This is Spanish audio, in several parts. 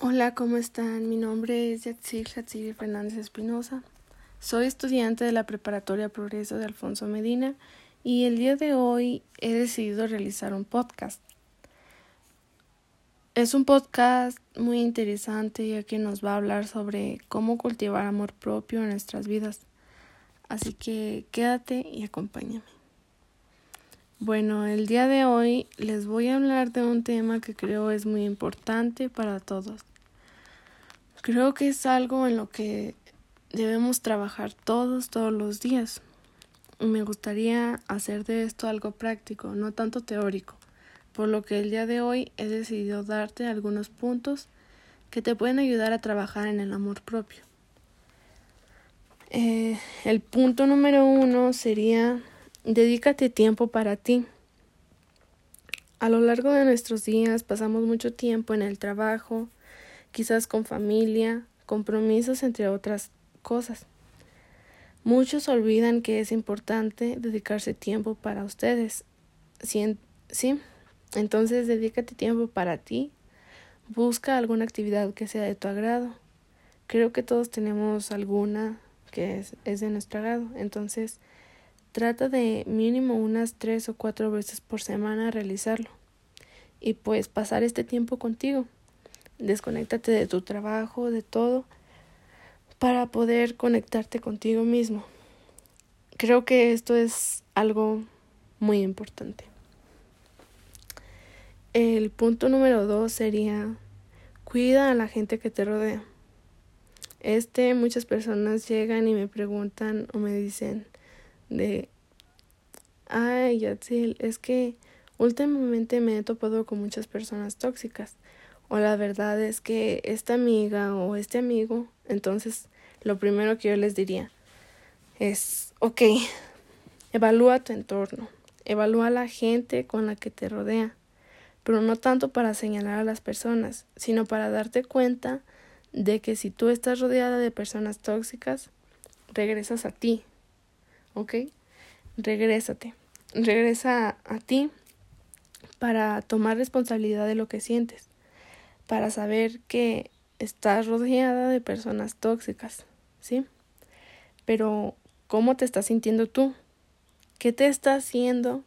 Hola, ¿cómo están? Mi nombre es Yatzil Hatziri Fernández Espinosa. Soy estudiante de la Preparatoria Progreso de Alfonso Medina y el día de hoy he decidido realizar un podcast. Es un podcast muy interesante ya que nos va a hablar sobre cómo cultivar amor propio en nuestras vidas. Así que quédate y acompáñame. Bueno, el día de hoy les voy a hablar de un tema que creo es muy importante para todos. Creo que es algo en lo que debemos trabajar todos, todos los días. Me gustaría hacer de esto algo práctico, no tanto teórico, por lo que el día de hoy he decidido darte algunos puntos que te pueden ayudar a trabajar en el amor propio. Eh, el punto número uno sería Dedícate tiempo para ti. A lo largo de nuestros días pasamos mucho tiempo en el trabajo, quizás con familia, compromisos, entre otras cosas. Muchos olvidan que es importante dedicarse tiempo para ustedes. ¿Sí? ¿Sí? Entonces dedícate tiempo para ti. Busca alguna actividad que sea de tu agrado. Creo que todos tenemos alguna que es, es de nuestro agrado. Entonces, Trata de mínimo unas tres o cuatro veces por semana realizarlo. Y pues pasar este tiempo contigo. Desconéctate de tu trabajo, de todo, para poder conectarte contigo mismo. Creo que esto es algo muy importante. El punto número dos sería cuida a la gente que te rodea. Este, muchas personas llegan y me preguntan o me dicen, de, ay, Yatzil, es que últimamente me he topado con muchas personas tóxicas. O la verdad es que esta amiga o este amigo, entonces lo primero que yo les diría es, ok, evalúa tu entorno, evalúa la gente con la que te rodea, pero no tanto para señalar a las personas, sino para darte cuenta de que si tú estás rodeada de personas tóxicas, regresas a ti, ¿ok? Regrésate, regresa a, ti para tomar responsabilidad de lo que sientes, para saber que estás rodeada de personas tóxicas, ¿sí? Pero, ¿cómo te estás sintiendo tú? ¿Qué te está haciendo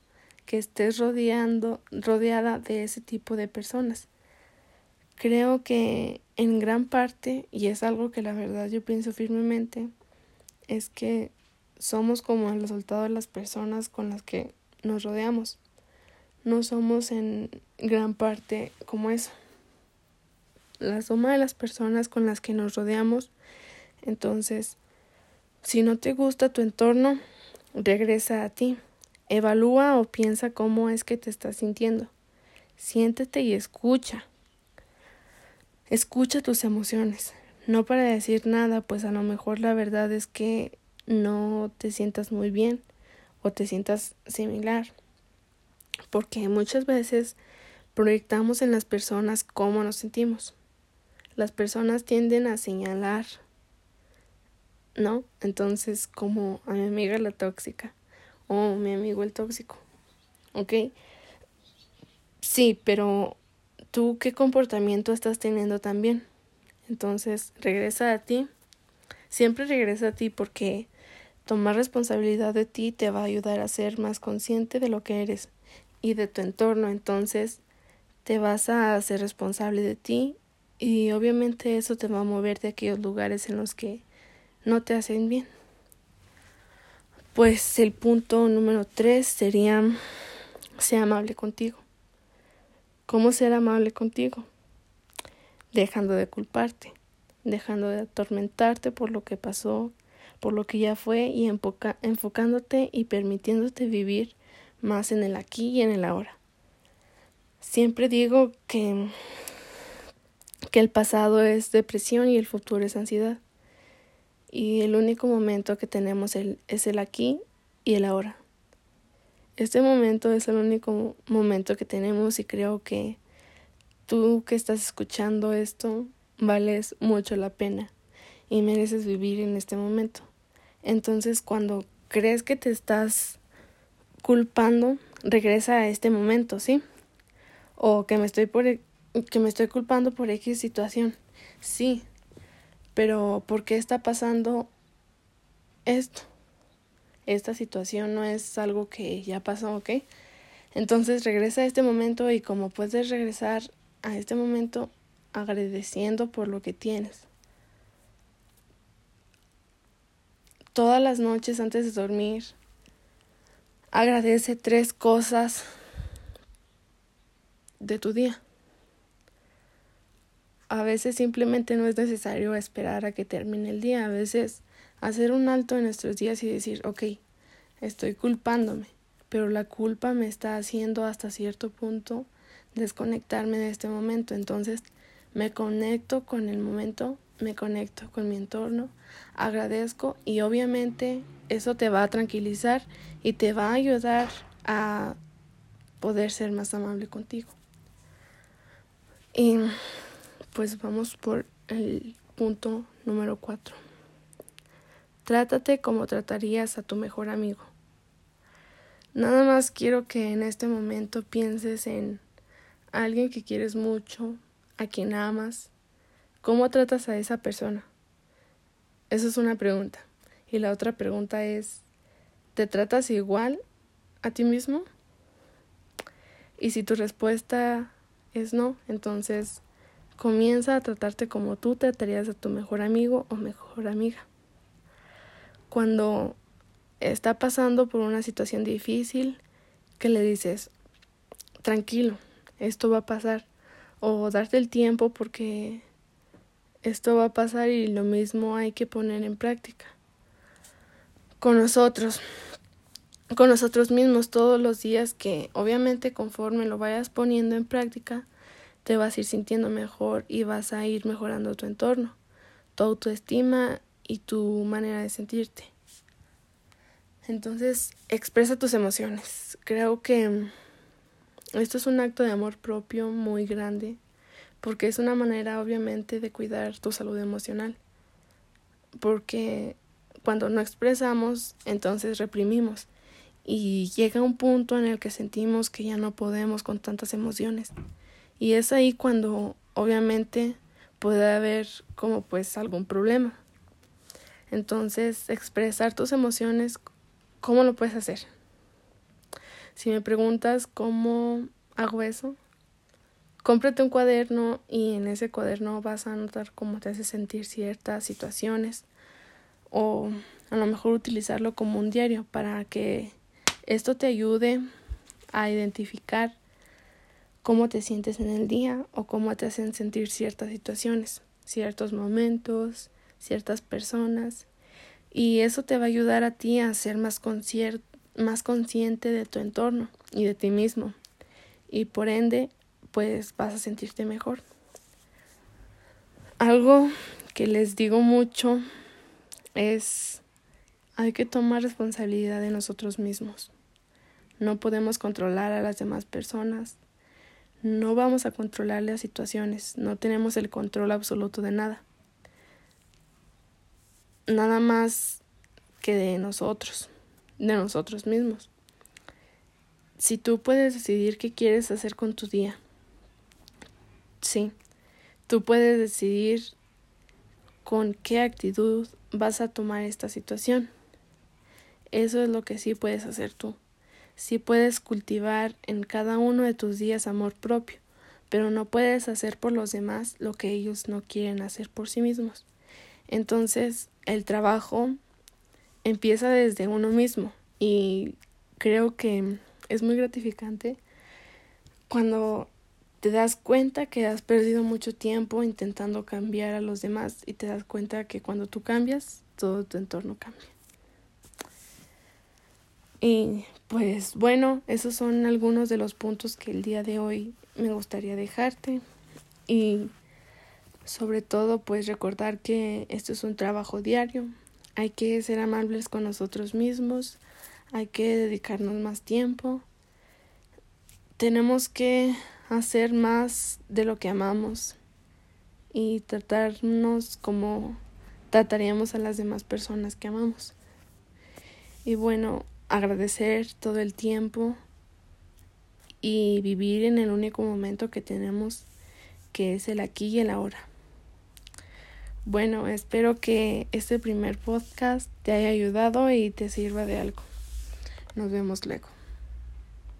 que estés rodeando, rodeada de ese tipo de personas? Creo que en gran parte, y es algo que la verdad yo pienso firmemente, es que somos como el resultado de las personas con las que nos rodeamos. No somos en gran parte como eso. La suma de las personas con las que nos rodeamos. Entonces, si no te gusta tu entorno, regresa a ti. Evalúa o piensa cómo es que te estás sintiendo. Siéntete y escucha. Escucha tus emociones. No para decir nada, pues a lo mejor la verdad es que no te sientas muy bien o te sientas similar. Porque muchas veces proyectamos en las personas cómo nos sentimos. Las personas tienden a señalar, ¿no? Entonces, como a mi amiga la tóxica o mi amigo el tóxico, ¿ok? Sí, pero tú qué comportamiento estás teniendo también. Entonces, regresa a ti. Siempre regresa a ti porque Tomar responsabilidad de ti te va a ayudar a ser más consciente de lo que eres y de tu entorno. Entonces te vas a hacer responsable de ti y obviamente eso te va a mover de aquellos lugares en los que no te hacen bien. Pues el punto número tres sería ser amable contigo. ¿Cómo ser amable contigo? Dejando de culparte, dejando de atormentarte por lo que pasó, por lo que ya fue y enfocándote y permitiéndote vivir más en el aquí y en el ahora. Siempre digo que, que el pasado es depresión y el futuro es ansiedad. Y el único momento que tenemos es el aquí y el ahora. Este momento es el único momento que tenemos y creo que tú que estás escuchando esto vales mucho la pena y mereces vivir en este momento. Entonces cuando crees que te estás culpando, regresa a este momento, ¿sí? O que me estoy que me estoy culpando por X situación. Sí, pero ¿por qué está pasando esto? Esta situación no es algo que ya pasó, ¿ok? Entonces regresa a este momento y como puedes regresar a este momento agradeciendo por lo que tienes. Todas las noches antes de dormir, agradece tres cosas de tu día. A veces simplemente no es necesario esperar a que termine el día. A veces hacer un alto en nuestros días y decir, ok, estoy culpándome, pero la culpa me está haciendo hasta cierto punto desconectarme de este momento. Entonces me conecto con el momento, me conecto con mi entorno, agradezco y obviamente eso te va a tranquilizar y te va a ayudar a poder ser más amable contigo. Y pues vamos por el punto número cuatro. Trátate como tratarías a tu mejor amigo. Nada más quiero que en este momento pienses en alguien que quieres mucho, a quien amas. ¿Cómo tratas a esa persona? Esa es una pregunta. Y la otra pregunta es, ¿te tratas igual a ti mismo? Y si tu respuesta es no, entonces comienza a tratarte como tú tratarías a tu mejor amigo o mejor amiga. Cuando está pasando por una situación difícil, que le dices, tranquilo, esto va a pasar, o darte el tiempo porque esto va a pasar y lo mismo hay que poner en práctica. Con nosotros, con nosotros mismos todos los días que obviamente conforme lo vayas poniendo en práctica, te vas a ir sintiendo mejor y vas a ir mejorando tu entorno, tu autoestima y tu manera de sentirte. Entonces, expresa tus emociones. Creo que esto es un acto de amor propio muy grande, porque es una manera obviamente de cuidar tu salud emocional. Porque cuando no expresamos, entonces reprimimos y llega un punto en el que sentimos que ya no podemos con tantas emociones. Y es ahí cuando obviamente puede haber como pues algún problema. Entonces, expresar tus emociones, ¿cómo lo puedes hacer? Si me preguntas cómo hago eso, cómprate un cuaderno y en ese cuaderno vas a anotar cómo te hace sentir ciertas situaciones o a lo mejor utilizarlo como un diario para que esto te ayude a identificar cómo te sientes en el día o cómo te hacen sentir ciertas situaciones, ciertos momentos, ciertas personas. Y eso te va a ayudar a ti a ser más, más consciente de tu entorno y de ti mismo. Y por ende, pues vas a sentirte mejor. Algo que les digo mucho es hay que tomar responsabilidad de nosotros mismos. No podemos controlar a las demás personas. No vamos a controlar las situaciones. No tenemos el control absoluto de nada. Nada más que de nosotros, de nosotros mismos. Si tú puedes decidir qué quieres hacer con tu día, sí, tú puedes decidir con qué actitud vas a tomar esta situación. Eso es lo que sí puedes hacer tú sí puedes cultivar en cada uno de tus días amor propio, pero no puedes hacer por los demás lo que ellos no quieren hacer por sí mismos. Entonces, el trabajo empieza desde uno mismo y creo que es muy gratificante cuando te das cuenta que has perdido mucho tiempo intentando cambiar a los demás y te das cuenta que cuando tú cambias, todo tu entorno cambia. Y pues bueno, esos son algunos de los puntos que el día de hoy me gustaría dejarte. Y sobre todo pues recordar que esto es un trabajo diario. Hay que ser amables con nosotros mismos. Hay que dedicarnos más tiempo. Tenemos que hacer más de lo que amamos y tratarnos como trataríamos a las demás personas que amamos. Y bueno, agradecer todo el tiempo y vivir en el único momento que tenemos que es el aquí y el ahora. Bueno, espero que este primer podcast te haya ayudado y te sirva de algo. Nos vemos luego.